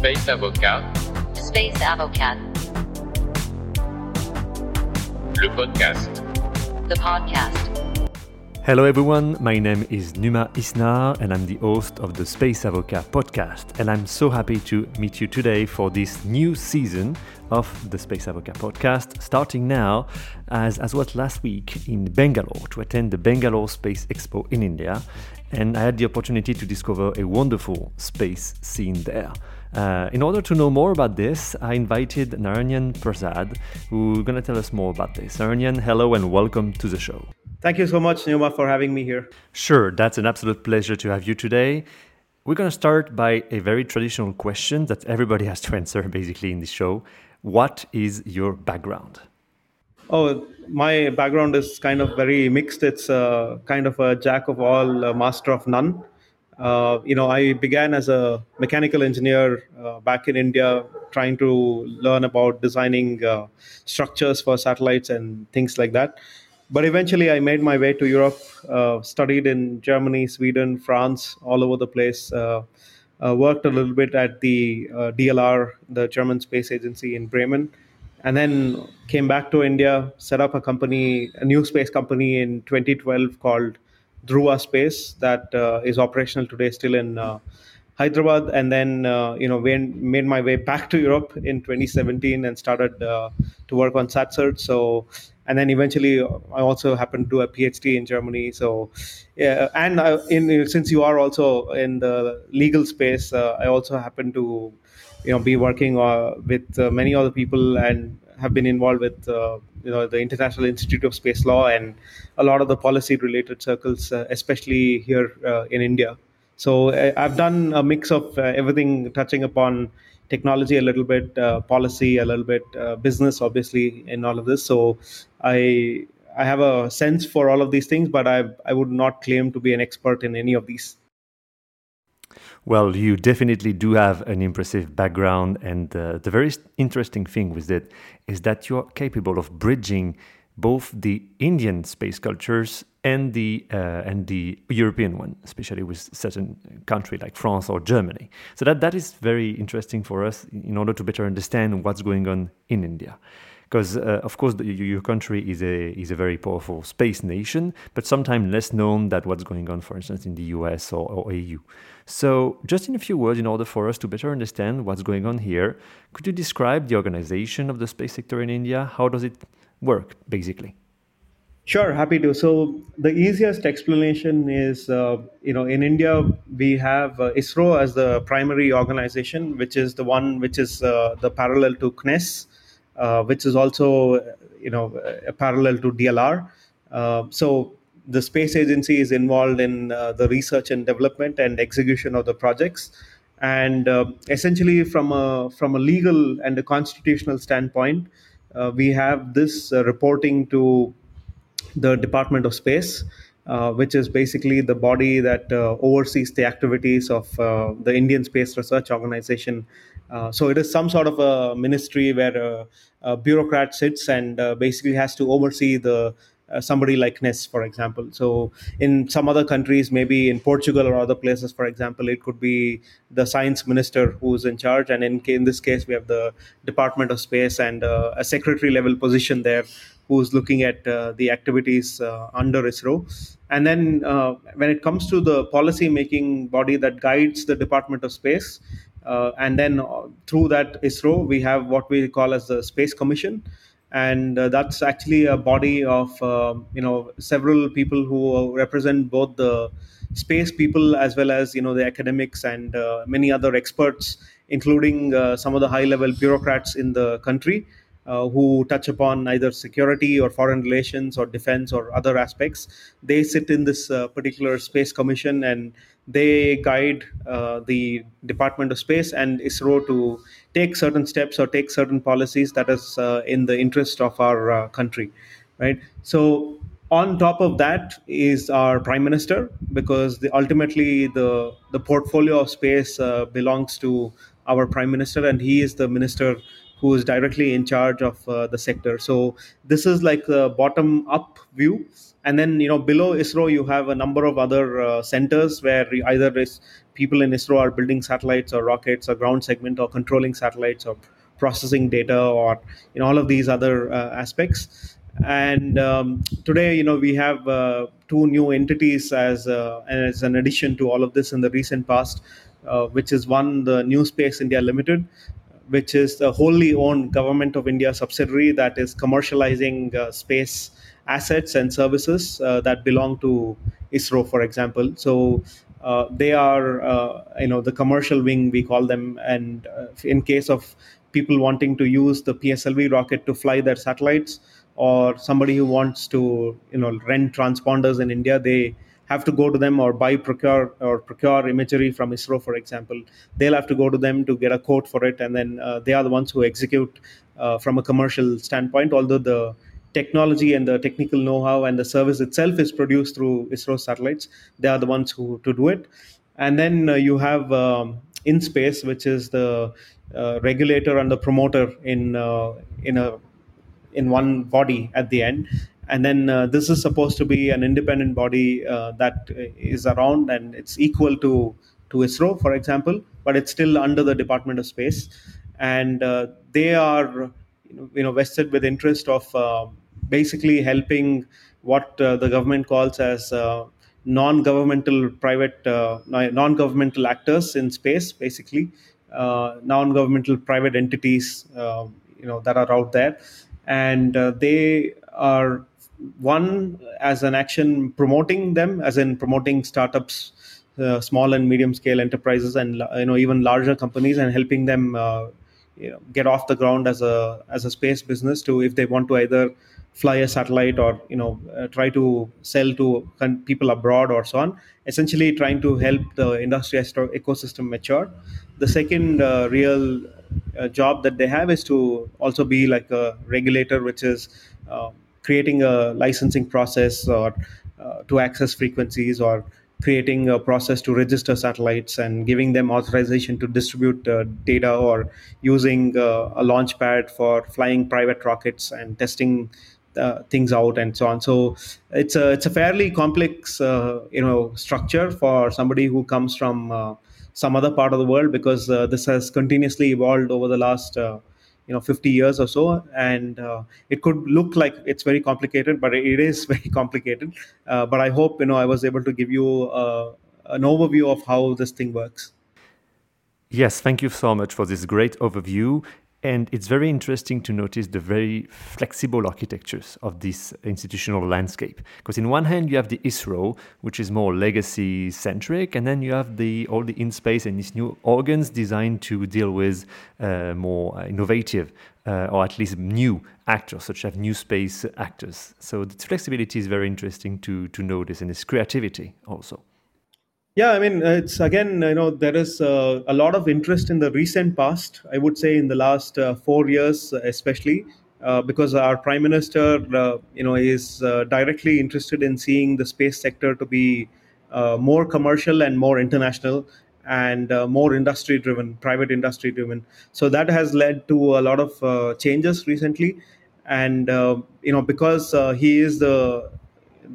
Space Avocat, Space Avocat, le podcast. the podcast. Hello everyone, my name is Numa Isnar and I'm the host of the Space Avocat podcast. And I'm so happy to meet you today for this new season of the Space Avocat podcast, starting now as, as was last week in Bangalore to attend the Bangalore Space Expo in India. And I had the opportunity to discover a wonderful space scene there. Uh, in order to know more about this, I invited Narayan Prasad, who's going to tell us more about this. Narayan, hello and welcome to the show. Thank you so much, Numa, for having me here. Sure, that's an absolute pleasure to have you today. We're going to start by a very traditional question that everybody has to answer basically in this show. What is your background? Oh, my background is kind of very mixed. It's uh, kind of a jack of all, uh, master of none. Uh, you know, I began as a mechanical engineer uh, back in India, trying to learn about designing uh, structures for satellites and things like that. But eventually, I made my way to Europe, uh, studied in Germany, Sweden, France, all over the place. Uh, worked a little bit at the DLR, the German Space Agency in Bremen, and then came back to India, set up a company, a new space company in 2012 called Dhruva Space that uh, is operational today, still in uh, Hyderabad, and then uh, you know went, made my way back to Europe in 2017 and started uh, to work on SatSearch. So, and then eventually I also happened to do a PhD in Germany. So, yeah, and I, in since you are also in the legal space, uh, I also happen to you know be working uh, with uh, many other people and have been involved with uh, you know the International Institute of Space Law and a lot of the policy related circles, uh, especially here uh, in India. So I've done a mix of everything, touching upon technology a little bit, uh, policy a little bit, uh, business obviously in all of this. So I I have a sense for all of these things, but I I would not claim to be an expert in any of these. Well, you definitely do have an impressive background, and uh, the very interesting thing with it is that you're capable of bridging both the Indian space cultures and the uh, and the European one, especially with certain country like France or Germany. So that that is very interesting for us in order to better understand what's going on in India. Because uh, of course the, your country is a is a very powerful space nation, but sometimes less known than what's going on, for instance, in the US or, or EU. So, just in a few words, in order for us to better understand what's going on here, could you describe the organization of the space sector in India? How does it work, basically? Sure, happy to. So the easiest explanation is, uh, you know, in India we have uh, ISRO as the primary organization, which is the one which is uh, the parallel to CNES, which is also, uh, you know, a parallel to DLR. Uh, so the space agency is involved in uh, the research and development and execution of the projects, and uh, essentially from a from a legal and a constitutional standpoint, uh, we have this uh, reporting to the Department of Space, uh, which is basically the body that uh, oversees the activities of uh, the Indian Space Research Organization. Uh, so it is some sort of a ministry where a, a bureaucrat sits and uh, basically has to oversee the uh, somebody like CNES, for example. So in some other countries, maybe in Portugal or other places, for example, it could be the science minister who's in charge, and in in this case, we have the Department of Space and uh, a secretary level position there who's looking at uh, the activities uh, under ISRO. And then uh, when it comes to the policy making body that guides the Department of Space, uh, and then uh, through that ISRO, we have what we call as the Space Commission. And uh, that's actually a body of uh, you know several people who represent both the space people as well as you know the academics and uh, many other experts, including uh, some of the high level bureaucrats in the country uh, who touch upon either security or foreign relations or defense or other aspects. They sit in this uh, particular space commission and they guide uh, the Department of Space and ISRO to take certain steps or take certain policies that is uh, in the interest of our uh, country, right? So on top of that is our prime minister because the, ultimately the the portfolio of space uh, belongs to our prime minister and he is the minister who is directly in charge of uh, the sector. So this is like a bottom up view. And then you know below ISRO you have a number of other uh, centers where either is people in ISRO are building satellites or rockets or ground segment or controlling satellites or processing data or know all of these other uh, aspects. And um, today you know we have uh, two new entities as uh, as an addition to all of this in the recent past uh, which is one the new space india limited which is the wholly owned government of india subsidiary that is commercializing uh, space assets and services uh, that belong to isro for example. So uh, they are you know the commercial wing we call them and in case of people wanting to use the pslv rocket to fly their satellites or somebody who wants to you know rent transponders in India, they have to go to them or buy procure or procure imagery from ISRO, for example. They'll have to go to them to get a quote for it, and then uh, they are the ones who execute uh, from a commercial standpoint. Although the technology and the technical know-how and the service itself is produced through ISRO satellites, they are the ones who to do it. And then uh, you have um, IN-SPACe, which is the uh, regulator and the promoter in uh, in a in one body at the end and then uh, this is supposed to be an independent body uh, that is around and it's equal to to ISRO, for example, but it's still under the Department of Space, and uh, they are you know vested with interest of uh, basically helping what uh, the government calls as uh, non-governmental private non-governmental actors in space, basically non-governmental private entities you know that are out there. And uh, they are one as an action promoting them as in promoting startups uh, small and medium scale enterprises and you know even larger companies and helping them uh, you know get off the ground as a as a space business to if they want to either fly a satellite or you know uh, try to sell to people abroad or so on essentially trying to help the industry ecosystem mature. The second uh, real uh, job that they have is to also be like a regulator which is uh, creating a licensing process or uh, to access frequencies or creating a process to register satellites and giving them authorization to distribute uh, data or using uh, a launch pad for flying private rockets and testing uh, things out and so on. So it's a it's a fairly complex uh, you know structure for somebody who comes from uh, some other part of the world because uh, this has continuously evolved over the last you know 50 years or so and uh, it could look like it's very complicated but it is very complicated but i hope you know i was able to give you an overview of how this thing works Yes, thank you so much for this great overview. And it's very interesting to notice the very flexible architectures of this institutional landscape. Because in one hand you have the ISRO, which is more legacy centric, and then you have the all the IN-SPACe and these new organs designed to deal with uh, more innovative uh, or at least new actors, such as new space actors. So the flexibility is very interesting to to notice, and its creativity also. Yeah, I mean, uh, it's again, you know, there is uh, a lot of interest in the recent past. I would say in the last uh, four years, especially, uh, because our prime minister, uh, you know, is uh, directly interested in seeing the space sector to be more commercial and more international and more industry driven, private industry driven. So that has led to a lot of changes recently, and you know, because he is the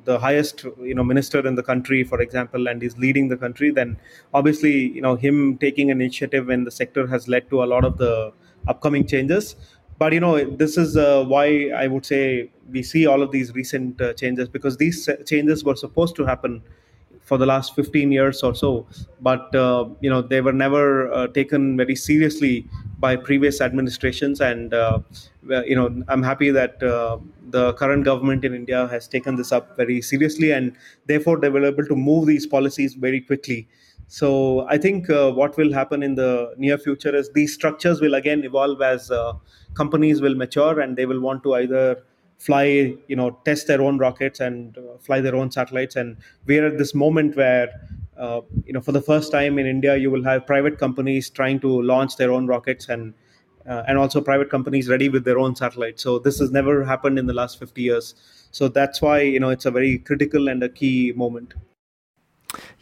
the highest you know minister in the country for example and is leading the country then obviously you know him taking an initiative in the sector has led to a lot of the upcoming changes. But you know this is uh, why i would say we see all of these recent uh, changes because these changes were supposed to happen for the last 15 years or so. But uh, you know they were never uh, taken very seriously by previous administrations. And uh, you know i'm happy that uh, the current government in india has taken this up very seriously. And therefore they were able to move these policies very quickly. So i think uh, what will happen in the near future is these structures will again evolve as uh, companies will mature and they will want to either fly you know test their own rockets and uh, fly their own satellites. And we're at this moment where uh, you know for the first time in india you will have private companies trying to launch their own rockets and uh, and also private companies ready with their own satellites. So this has never happened in the last 50 years. So that's why you know it's a very critical and a key moment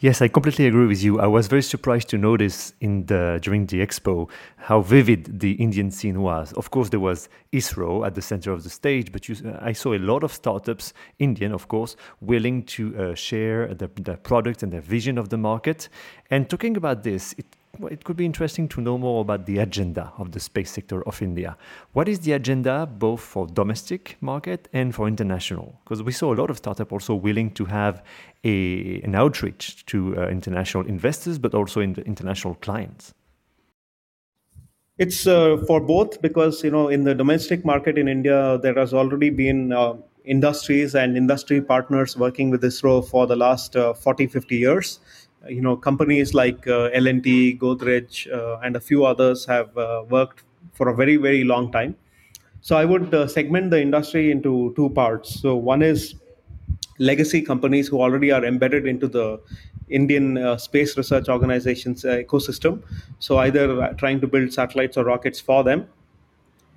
Yes, I completely agree with you. I was very surprised to notice in the during the expo how vivid the Indian scene was. Of course, there was ISRO at the center of the stage, but you, I saw a lot of startups, Indian, of course, willing to uh, share the, the product and their vision of the market. And talking about this, it well, it could be interesting to know more about the agenda of the space sector of India. What is the agenda both for domestic market and for international? Because we saw a lot of startups also willing to have a, an outreach to uh, international investors, but also in international clients. It's uh, for both because you know in the domestic market in India there has already been uh, industries and industry partners working with ISRO for the last uh, 40 50 years you know companies like uh, L&T, Godrej, uh, and a few others have uh, worked for a very very long time. So I would segment the industry into two parts. So one is legacy companies who already are embedded into the Indian uh, Space Research Organization's uh, ecosystem. So either trying to build satellites or rockets for them.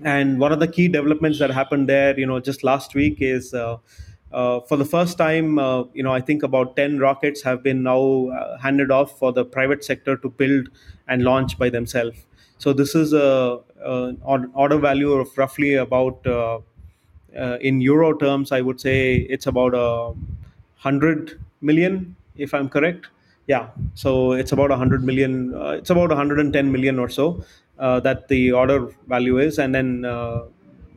And one of the key developments that happened there, you know, just last week is uh, for the first time, uh, you know, I think about 10 rockets have been now uh, handed off for the private sector to build and launch by themselves. So this is a, an order value of roughly about, uh, uh, in euro terms, I would say it's about a hundred million, if I'm correct. Yeah, so it's about a hundred million. Uh, it's about 110 million or so that the order value is, and then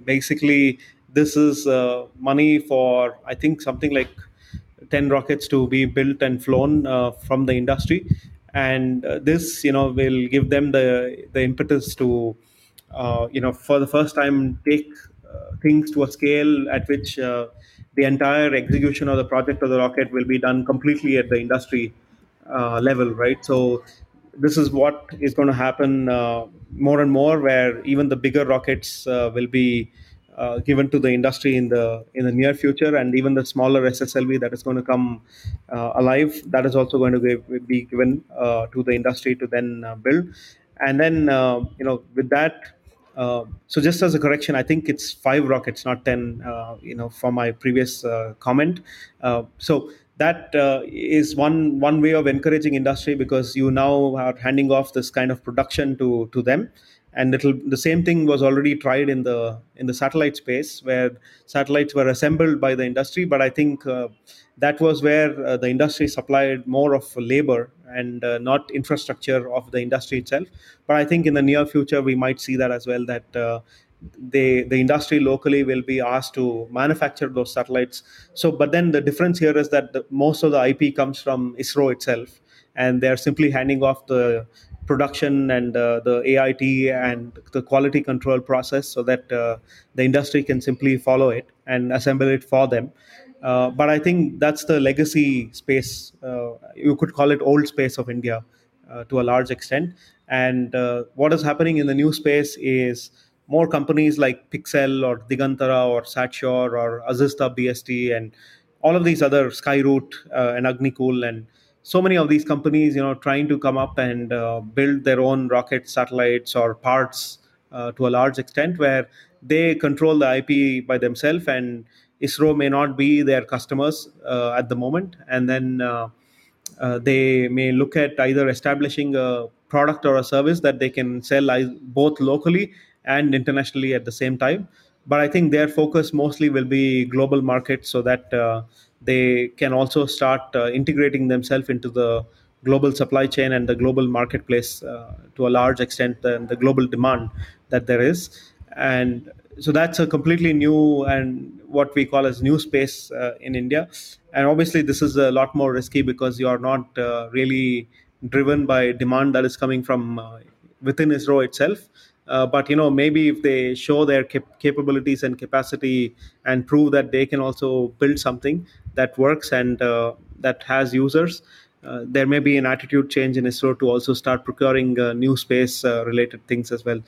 basically this is uh, money for I think something like ten rockets to be built and flown uh, from the industry, and uh, this you know will give them the the impetus to uh, you know for the first time take uh, things to a scale at which uh, the entire execution of the project of the rocket will be done completely at the industry level, right? So this is what is going to happen more and more, where even the bigger rockets will be uh, given to the industry in the in the near future, and even the smaller SSLV that is going to come uh, alive, that is also going to be given uh, to the industry to then uh, build. And then uh, you know with that, uh, so just as a correction, I think it's five rockets, not ten. you know, from my previous comment. so that uh, is one one way of encouraging industry because you now are handing off this kind of production to to them and it'll the same thing was already tried in the in the satellite space where satellites were assembled by the industry. But i think uh, that was where uh, the industry supplied more of labor and uh, not infrastructure of the industry itself. But i think in the near future we might see that as well that uh, they the industry locally will be asked to manufacture those satellites. So but then the difference here is that the, most of the ip comes from isro itself and they're simply handing off the production and uh, the AIT and the quality control process so that uh, the industry can simply follow it and assemble it for them. Uh, but I think that's the legacy space. Uh, you could call it old space of India uh, to a large extent. And uh, what is happening in the new space is more companies like Pixxel or Digantara or Satsure or Azista BST and all of these other Skyroot and Agnikul and so many of these companies, you know, trying to come up and uh, build their own rocket satellites or parts uh, to a large extent, where they control the IP by themselves, and ISRO may not be their customers uh, at the moment, and then uh, uh, they may look at either establishing a product or a service that they can sell both locally and internationally at the same time. But I think their focus mostly will be global markets, so that uh, they can also start uh, integrating themselves into the global supply chain and the global marketplace uh, to a large extent and the global demand that there is. And so that's a completely new and what we call as new space uh, in india. And obviously this is a lot more risky because you are not uh, really driven by demand that is coming from uh, within isro itself uh, but you know, maybe if they show their cap- capabilities and capacity and prove that they can also build something that works and uh, that has users, uh, there may be an attitude change in ISRO to also start procuring uh, new space uh, related things as well.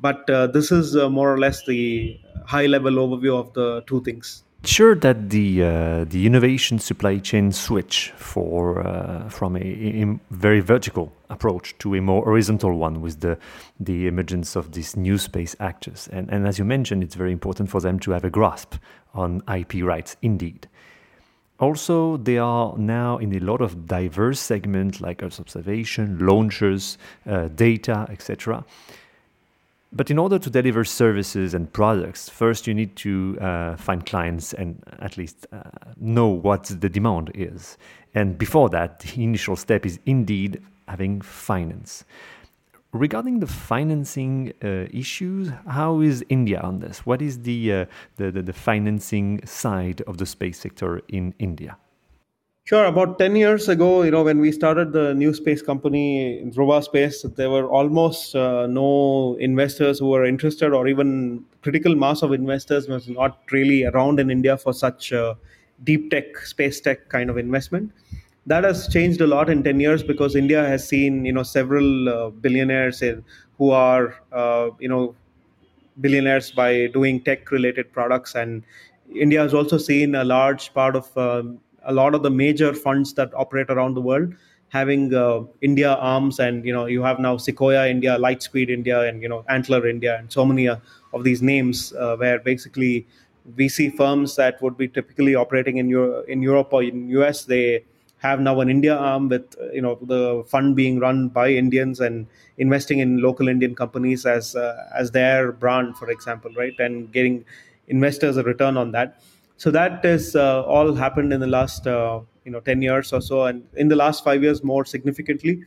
But this is more or less the high level overview of the two things sure that the uh, the innovation supply chain switch for uh, from a, a, very vertical approach to a more horizontal one with the the emergence of these new space actors and and as you mentioned it's very important for them to have a grasp on IP rights indeed also, they are now in a lot of diverse segments like Earth observation, launchers, uh, data, etc. But in order to deliver services and products, first you need to uh, find clients and at least uh, know what the demand is. And before that, the initial step is indeed having finance. Regarding the financing uh, issues, how is India on this? What is the, uh, the, the, the financing side of the space sector in India? Sure. About 10 years ago, you know, when we started the new space company, Dhruva Space, there were almost uh, no investors who were interested, or even critical mass of investors was not really around in India for such uh, deep tech, space tech kind of investment that has changed a lot in 10 years because India has seen you know several uh, billionaires who are uh, you know billionaires by doing tech related products and India has also seen a large part of um, a lot of the major funds that operate around the world having uh, India arms and you know you have now Sequoia India, Lightspeed India, and you know Antler India, and so many uh, of these names uh, where basically VC firms that would be typically operating in Euro- in Europe or in US they have now an India arm with you know the fund being run by Indians and investing in local Indian companies as uh, as their brand, for example, right, and getting investors a return on that. So that is uh, all happened in the last uh, you know ten years or so, and in the last five years more significantly,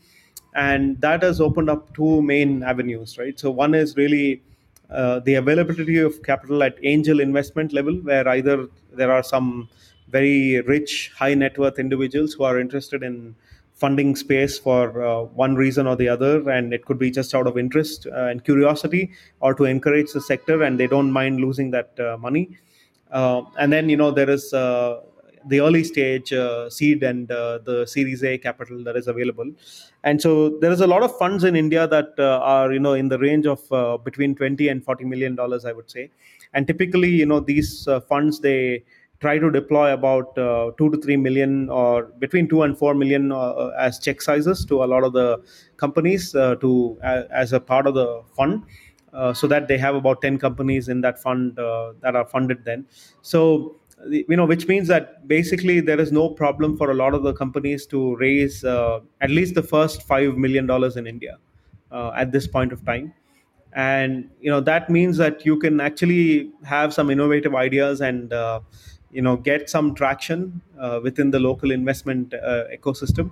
and that has opened up two main avenues, right. So one is really uh, the availability of capital at angel investment level, where either there are some very rich, high net worth individuals who are interested in funding space for uh, one reason or the other, and it could be just out of interest uh, and curiosity, or to encourage the sector, and they don't mind losing that uh, money. Uh, and then you know there is uh, the early stage uh, seed and the Series A capital that is available, and so there is a lot of funds in India that are you know in the range of between twenty and forty million dollars, I would say, and typically you know these funds they try to deploy about uh, two to three million or between two and four million uh, uh as check sizes to a lot of the companies uh, to as a part of the fund. Uh, so that they have about 10 companies in that fund uh, that are funded then. So you know which means that basically there is no problem for a lot of the companies to raise at least the first 5 million dollars in india at this point of time. And you know that means that you can actually have some innovative ideas and uh, you know get some traction uh, within the local investment uh, ecosystem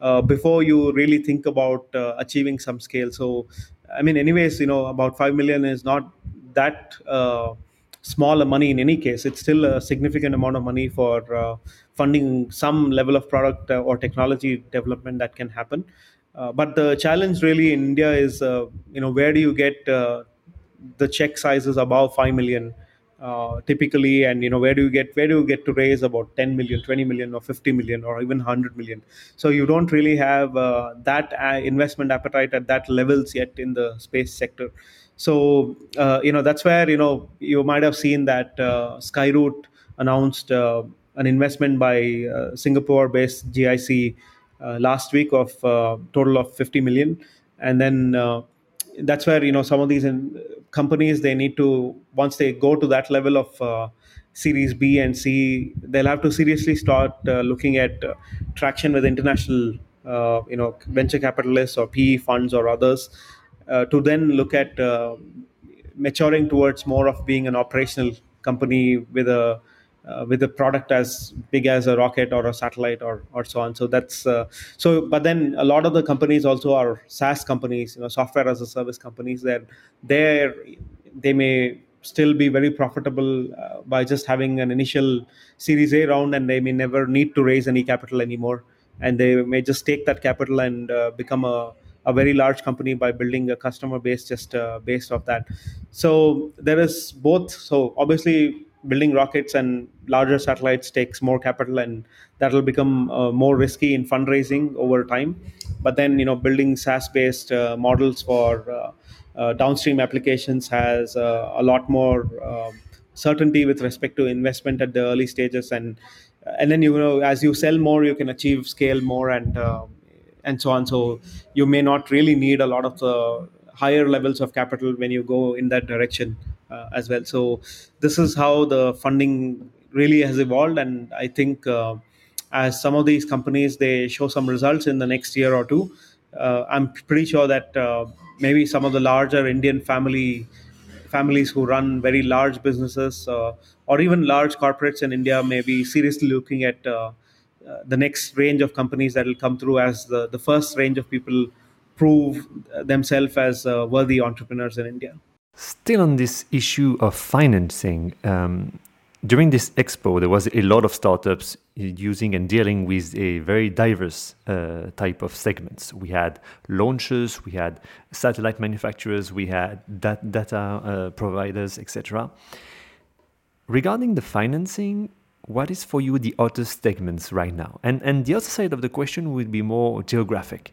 uh, before you really think about uh, achieving some scale. So i mean anyways you know about 5 million is not that uh, small a money in any case. It's still a significant amount of money for uh, funding some level of product or technology development that can happen. But the challenge really in india is you know where do you get the check sizes above 5 million uh, typically and you know where do you get where do you get to raise about 10 million 20 million or 50 million or even 100 million? So you don't really have uh, that uh, investment appetite at that levels yet in the space sector. So uh, you know that's where you know you might have seen that uh, skyroot announced an investment by singapore based gic last week of total of 50 million. And then that's where you know some of these in, companies they need to once they go to that level of uh, series b and c they'll have to seriously start uh, looking at uh, traction with international uh, you know venture capitalists or pe funds or others uh, to then look at uh, maturing towards more of being an operational company with a uh, with a product as big as a rocket or a satellite or or so on. So that's uh, so. But then a lot of the companies also are SaaS companies, you know, software as a service companies. That they they may still be very profitable uh, by just having an initial Series A round, and they may never need to raise any capital anymore, and they may just take that capital and uh, become a a very large company by building a customer base just uh, based off that. So there is both. So obviously building rockets and larger satellites takes more capital and that will become uh, more risky in fundraising over time. But then you know building saas based uh, models for uh, uh downstream applications has uh, a lot more um, certainty with respect to investment at the early stages. And and then you know as you sell more you can achieve scale more and uh, and so on. So you may not really need a lot of the higher levels of capital when you go in that direction uh, as well. So this is how the funding really has evolved, and I think uh, as some of these companies they show some results in the next year or two, uh, I'm pretty sure that uh, maybe some of the larger Indian family families who run very large businesses uh, or even large corporates in India may be seriously looking at uh, the next range of companies that will come through as the, the first range of people prove themselves as worthy entrepreneurs in India. Still on this issue of financing, um, during this expo, there was a lot of startups using and dealing with a very diverse uh, type of segments. We had launchers, we had satellite manufacturers, we had dat- data uh, providers, etc. Regarding the financing, what is for you the other segments right now? And and the other side of the question would be more geographic.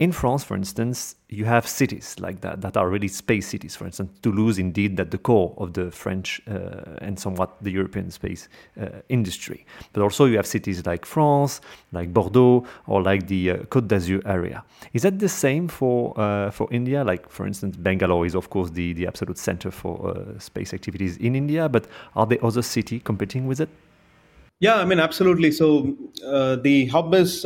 In France, for instance, you have cities like that that are really space cities. For instance, Toulouse, indeed, at the core of the French uh, and somewhat the European space uh, industry. But also you have cities like France, like Bordeaux, or like the uh, Côte d'Azur area. Is that the same for uh, for India? Like, for instance, Bangalore is of course the the absolute center for uh, space activities in India. But are there other cities competing with it? Yeah, I mean, absolutely. So uh, the hub is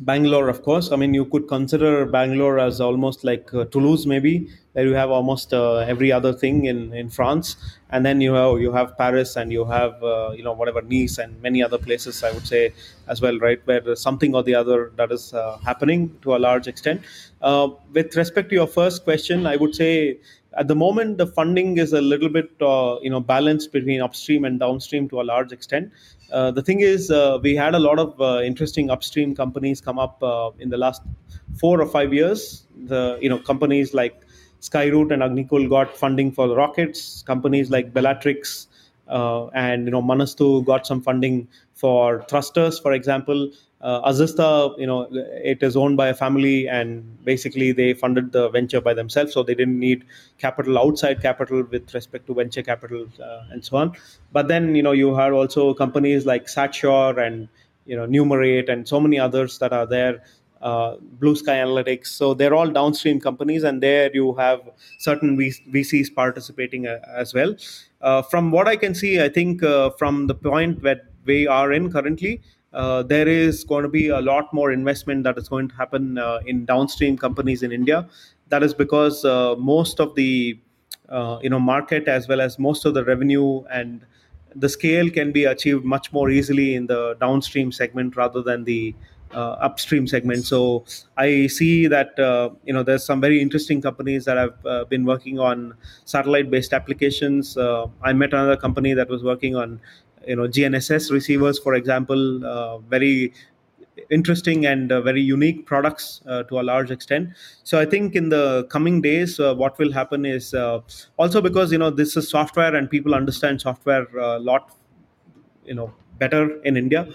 Bangalore, of course. I mean, you could consider Bangalore as almost like uh, Toulouse, maybe, where you have almost uh, every other thing in, in France, and then you have you have Paris, and you have uh, you know whatever Nice and many other places. I would say as well, right, where something or the other that is uh, happening to a large extent. Uh, with respect to your first question, I would say at the moment the funding is a little bit uh, you know balanced between upstream and downstream to a large extent uh, the thing is, uh, we had a lot of uh, interesting upstream companies come up uh, in the last four or five years. The you know companies like Skyroot and Agnikul got funding for rockets. Companies like Bellatrix uh, and you know Manastu got some funding for thrusters, for example uh, Azista, you know, it is owned by a family, and basically they funded the venture by themselves, so they didn't need capital outside capital with respect to venture capital uh, and so on. But then, you know, you have also companies like SatSure and you know Numerate and so many others that are there. Uh, Blue Sky Analytics. So they're all downstream companies, and there you have certain VCs participating uh, as well. Uh, from what I can see, I think uh, from the point that we are in currently, uh, there is going to be a lot more investment that is going to happen uh, in downstream companies in India. That is because uh, most of the uh, you know market as well as most of the revenue and the scale can be achieved much more easily in the downstream segment rather than the uh, upstream segment. So I see that uh, you know there's some very interesting companies that have been working on satellite-based applications. I met another company that was working on you know GNSS receivers, for example, uh, very interesting and uh, very unique products uh, to a large extent. So I think in the coming days, uh, what will happen is uh, also because you know this is software and people understand software a lot, you know, better in India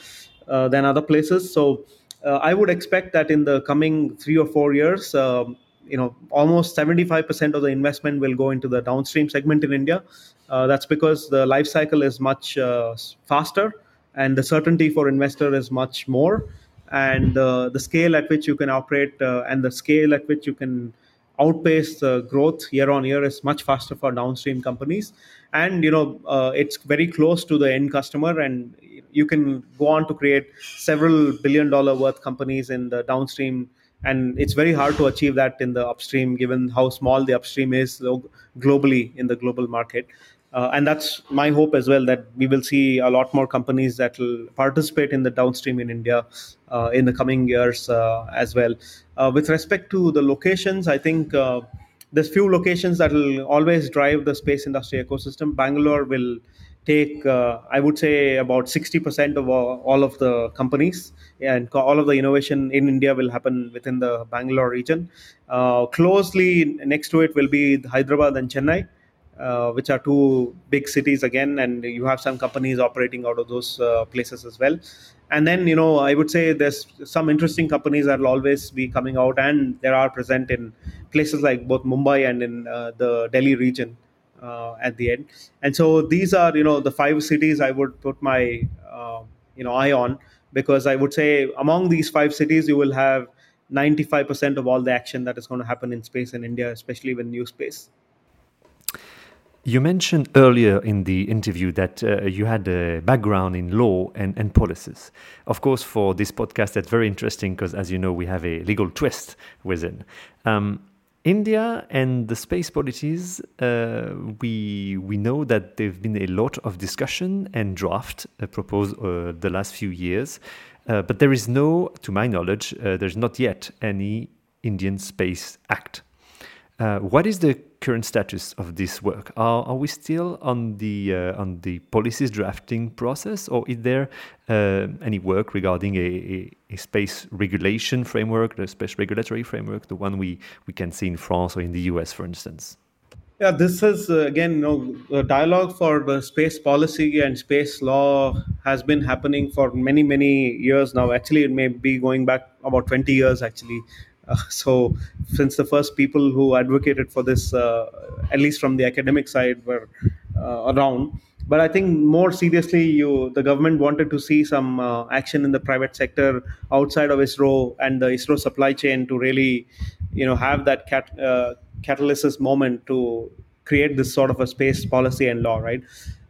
uh, than other places. So I would expect that in the coming three or four years. Um, you know, almost 75% of the investment will go into the downstream segment in India, uh, that's because the life cycle is much uh, faster and the certainty for investor is much more. And uh, the scale at which you can operate uh, and the scale at which you can outpace the growth year on year is much faster for downstream companies. And you know uh, it's very close to the end customer and you can go on to create several billion dollar worth companies in the downstream and it's very hard to achieve that in the upstream given how small the upstream is globally in the global market uh, and that's my hope as well that we will see a lot more companies that will participate in the downstream in India uh, in the coming years uh, as well. Uh, with respect to the locations, I think uh, there's few locations that will always drive the space industry ecosystem. Bangalore will take, uh, I would say, about 60% of all of the companies and all of the innovation in India will happen within the Bangalore region. closely next to it will be Hyderabad and Chennai uh, which are two big cities again, and you have some companies operating out of those uh, places as well. And then, you know, I would say there's some interesting companies that will always be coming out, and there are present in places like both Mumbai and in uh, the Delhi region uh, at the end. And so these are, you know, the five cities I would put my, uh, you know, eye on because I would say among these five cities, you will have 95% of all the action that is going to happen in space in India, especially with new space. You mentioned earlier in the interview that uh, you had a background in law and, and policies. Of course, for this podcast, that's very interesting because, as you know, we have a legal twist within. Um, India and the space policies, uh, we we know that there've been a lot of discussion and draft uh, proposed uh, the last few years, uh, but there is no, to my knowledge, uh, there's not yet any Indian Space Act. Uh, what is the current status of this work? Are, are we still on the uh, on the policies drafting process, or is there uh, any work regarding a, a, a, space regulation framework, the space regulatory framework, the one we, we can see in France or in the US, for instance? Yeah, this is uh, again, you know, dialogue for the space policy and space law has been happening for many, many years now. Actually, it may be going back about 20 years, actually. Uh, so, since the first people who advocated for this, uh, at least from the academic side, were uh, around. But I think more seriously, you the government wanted to see some uh, action in the private sector outside of ISRO and the ISRO supply chain to really, you know, have that cat, uh, catalysis moment to create this sort of a space policy and law, right?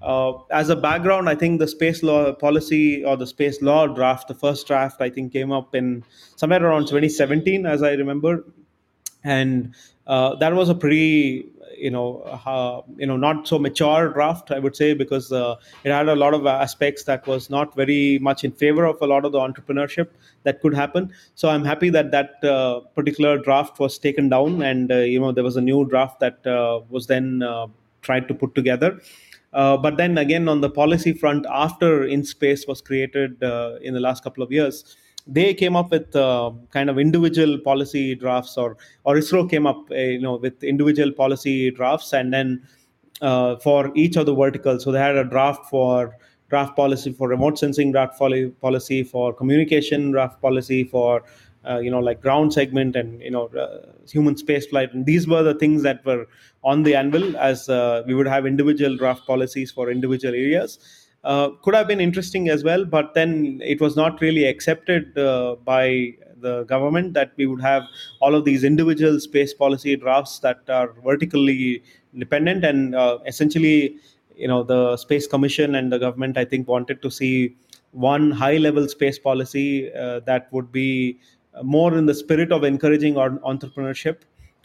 Uh, as a background, I think the space law policy or the space law draft, the first draft, I think came up in somewhere around 2017, as I remember, and uh, that was a pretty, you know, uh, you know, not so mature draft, I would say, because uh, it had a lot of aspects that was not very much in favor of a lot of the entrepreneurship that could happen. So I'm happy that that uh, particular draft was taken down, and uh, you know, there was a new draft that was then tried to put together. Uh, but then again, on the policy front, after IN-SPACe was created uh, in the last couple of years, they came up with uh, kind of individual policy drafts, or or ISRO came up, uh, you know, with individual policy drafts, and then uh, for each of the verticals. So they had a draft for draft policy for remote sensing, draft policy for communication, draft policy for uh, you know like ground segment and you know uh, human space flight and these were the things that were on the anvil as uh, we would have individual draft policies for individual areas. Uh, could have been interesting as well but then it was not really accepted uh, by the government that we would have all of these individual space policy drafts that are vertically dependent. And uh, essentially you know the space commission and the government i think wanted to see one high level space policy that would be more in the spirit of encouraging entrepreneurship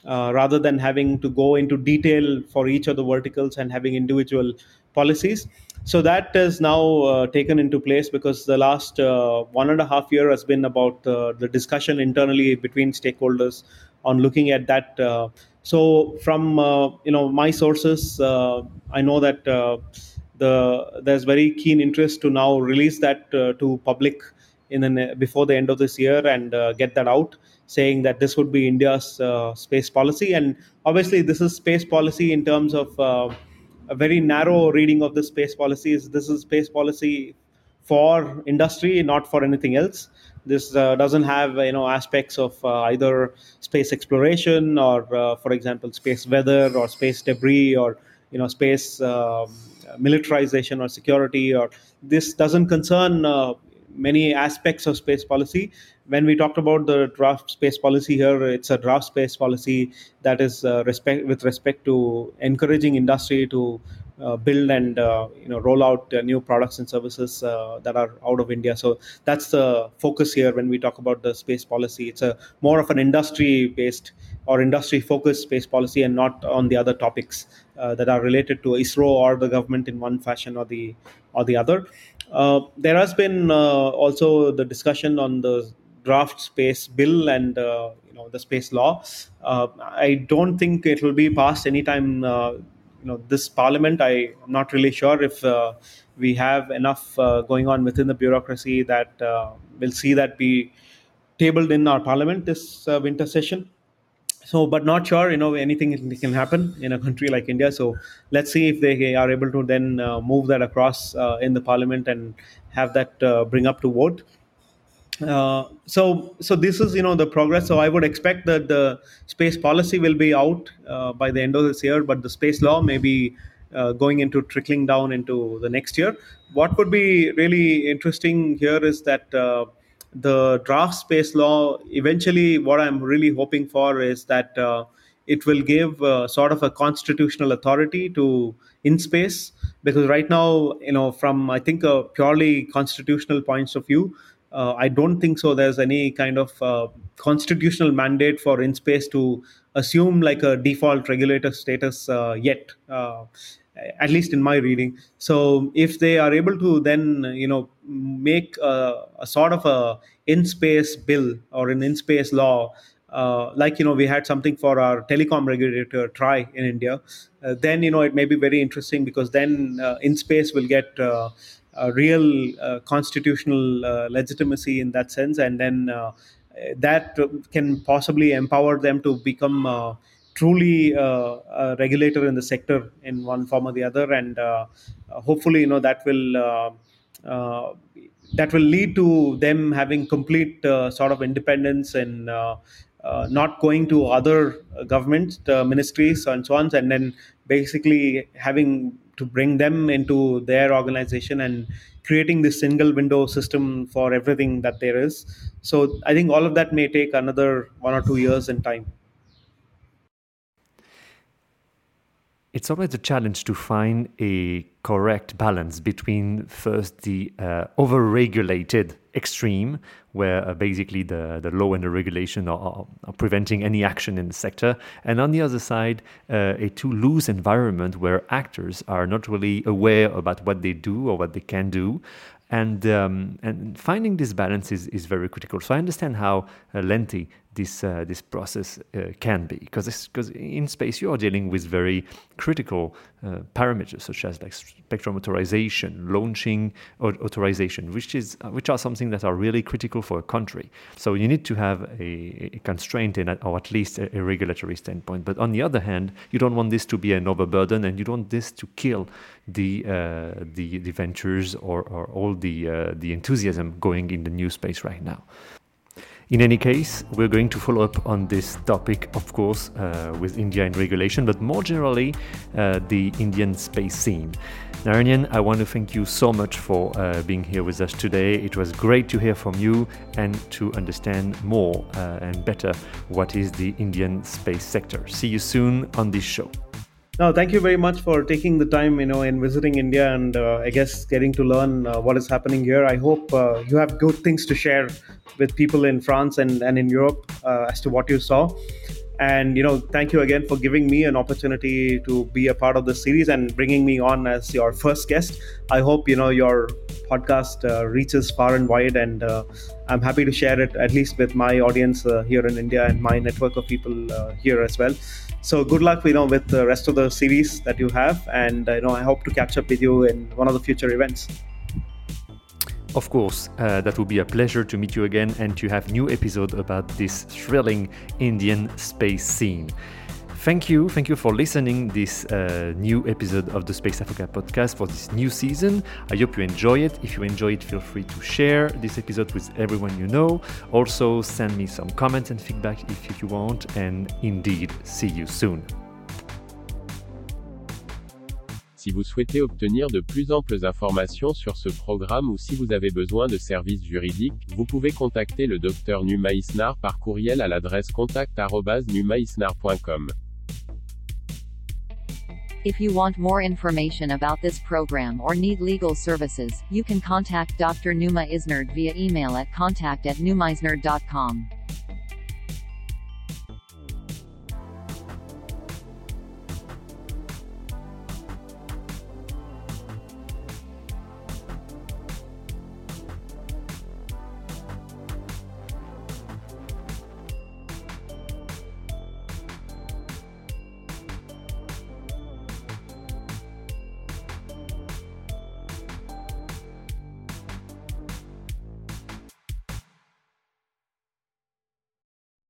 uh, rather than having to go into detail for each of the verticals and having individual policies. So that is now uh, taken into place because the last uh, one and a half year has been about uh, the discussion internally between stakeholders on looking at that. Uh, so from uh, you know my sources, I know that the there's very keen interest to now release that to public in the, before the end of this year and uh, get that out saying that this would be india's uh, space policy. And obviously this is space policy in terms of uh, a very narrow reading of the space policy. Is this is space policy for industry not for anything else. This uh, doesn't have you know aspects of uh, either space exploration or uh, for example space weather or space debris or you know space um, militarization or security or this doesn't concern many aspects of space policy. When we talked about the draft space policy here, it's a draft space policy that is uh, respect with respect to encouraging industry to build and uh, you know roll out uh, new products and services uh, that are out of India. So that's the focus here when we talk about the space policy. It's a more of an industry based or industry focused space policy and not on the other topics uh, that are related to ISRO or the government in one fashion or the or the other. Uh, there has been uh, also the discussion on the draft space bill and uh, you know the space law. Uh, I don't think it will be passed anytime. Uh, you know this parliament. I, am not really sure if uh, we have enough going on within the bureaucracy that we'll see that be tabled in our parliament this winter session so but not sure you know anything can happen in a country like india so let's see if they are able to then uh, move that across uh, in the parliament and have that uh, bring up to vote uh, so so this is you know the progress. So i would expect that the space policy will be out uh, by the end of this year but the space law may be uh, going into trickling down into the next year. What would be really interesting here is that the draft space law eventually what i'm really hoping for is that uh, it will give uh, sort of a constitutional authority to IN-SPACe because right now, you know, from I think a purely constitutional points of view, uh, I don't think so. There's any kind of uh, constitutional mandate for IN-SPACe to assume like a default regulator status uh, yet. Uh, at least in my reading. So if they are able to then you know make a, a sort of a IN-SPACe bill or an IN-SPACe law. Uh, like you know we had something for our telecom regulator TRAI in india uh, then you know it may be very interesting because then uh, IN-SPACe will get uh, a real uh, constitutional uh, legitimacy in that sense and then that can possibly empower them to become truly uh, a regulator in the sector in one form or the other, and uh, hopefully, you know, that will uh, that will lead to them having complete sort of independence and. Uh, not going to other government uh, ministries and so on, and then basically having to bring them into their organization and creating this single window system for everything that there is. So I think all of that may take another one or two years in time. It's always a challenge to find a correct balance between first the uh, over-regulated extreme, where uh, basically the, the law and the regulation are, are, preventing any action in the sector, and on the other side, uh, a too loose environment where actors are not really aware about what they do or what they can do, and um, and finding this balance is, is very critical. So I understand how uh, lengthy this uh, this process uh, can be because because in space you are dealing with very critical uh, parameters such as like spectrum authorization, launching authorization, which is uh, which are something that are really critical for a country. So you need to have a, a constraint in or at least a, a, regulatory standpoint. But on the other hand, you don't want this to be an overburden, and you don't want this to kill the uh, the, the ventures or, or all the uh, the enthusiasm going in the new space right now. In any case, we're going to follow up on this topic, of course, uh, with India and regulation, but more generally, uh, the Indian space scene. Narayan, I want to thank you so much for uh, being here with us today. It was great to hear from you and to understand more uh, and better what is the Indian space sector. See you soon on this show. No, thank you very much for taking the time, you know, in visiting India and uh, I guess getting to learn uh, what is happening here. I hope uh, you have good things to share with people in France and, and in Europe uh, as to what you saw. And, you know, thank you again for giving me an opportunity to be a part of the series and bringing me on as your first guest. I hope, you know, your podcast uh, reaches far and wide and uh, I'm happy to share it at least with my audience here in India and my network of people here as well. So good luck, you know, with the rest of the series that you have, and you know, I hope to catch up with you in one of the future events. Of course, uh, that will be a pleasure to meet you again and to have new episode about this thrilling Indian space scene. Thank you. Thank you for listening this uh, new episode of the Space Avocat podcast for this new season. I hope you enjoy it. If you enjoy it, feel free to share this episode with everyone you know. Also, send me some comments and feedback if you want. And indeed, see you soon. Si vous souhaitez obtenir de plus amples informations sur ce programme ou si vous avez besoin de services juridiques, vous pouvez contacter le Dr Numa Isnar par courriel à l'adresse contact@numaisnar.com. If you want more information about this program or need legal services, you can contact Dr. Numa Isnard via email at contact at numaisnard.com.